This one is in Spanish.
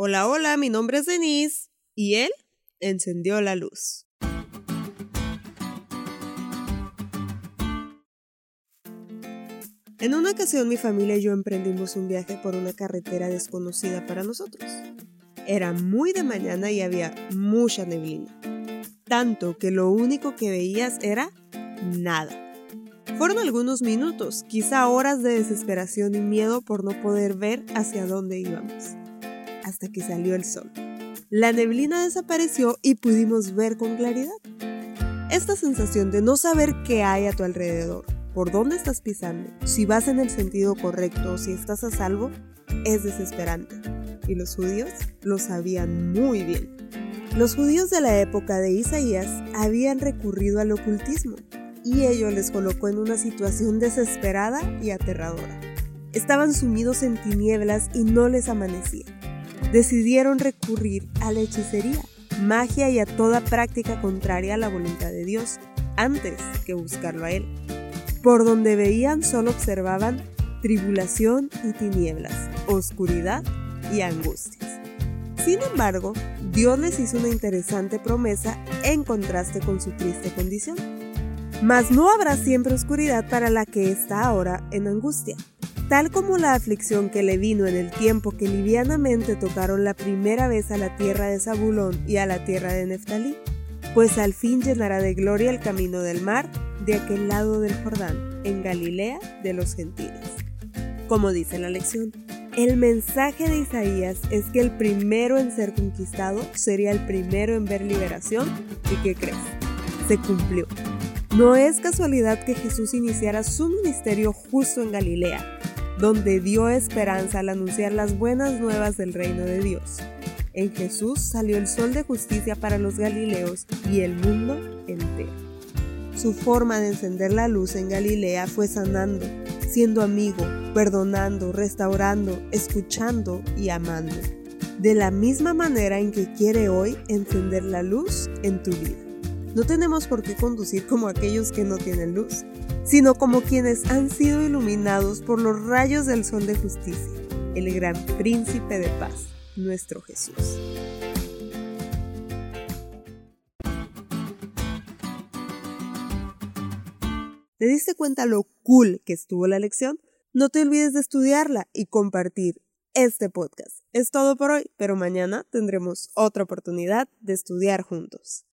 Hola, hola, mi nombre es Denise. Y él encendió la luz. En una ocasión mi familia y yo emprendimos un viaje por una carretera desconocida para nosotros. Era muy de mañana y había mucha neblina. Tanto que lo único que veías era nada. Fueron algunos minutos, quizá horas de desesperación y miedo por no poder ver hacia dónde íbamos. Hasta que salió el sol. La neblina desapareció y pudimos ver con claridad. Esta sensación de no saber qué hay a tu alrededor, por dónde estás pisando, si vas en el sentido correcto o si estás a salvo, es desesperante. Y los judíos lo sabían muy bien. Los judíos de la época de Isaías habían recurrido al ocultismo y ello les colocó en una situación desesperada y aterradora. Estaban sumidos en tinieblas y no les amanecía. Decidieron recurrir a la hechicería, magia y a toda práctica contraria a la voluntad de Dios antes que buscarlo a Él. Por donde veían solo observaban tribulación y tinieblas, oscuridad y angustias. Sin embargo, Dios les hizo una interesante promesa en contraste con su triste condición. Mas no habrá siempre oscuridad para la que está ahora en angustia, tal como la aflicción que le vino en el tiempo que livianamente tocaron la primera vez a la tierra de Zabulón y a la tierra de Neftalí, pues al fin llenará de gloria el camino del mar de aquel lado del Jordán, en Galilea de los gentiles. Como dice la lección, el mensaje de Isaías es que el primero en ser conquistado sería el primero en ver liberación y ¿qué crees? Se cumplió. No es casualidad que Jesús iniciara su ministerio justo en Galilea, donde dio esperanza al anunciar las buenas nuevas del reino de Dios. En Jesús salió el sol de justicia para los galileos y el mundo entero. Su forma de encender la luz en Galilea fue sanando, siendo amigo, perdonando, restaurando, escuchando y amando. De la misma manera en que quiere hoy encender la luz en tu vida. No tenemos por qué conducir como aquellos que no tienen luz, sino como quienes han sido iluminados por los rayos del sol de justicia, el gran príncipe de paz, nuestro Jesús. ¿Te diste cuenta lo cool que estuvo la lección? No te olvides de estudiarla y compartir este podcast. Es todo por hoy, pero mañana tendremos otra oportunidad de estudiar juntos.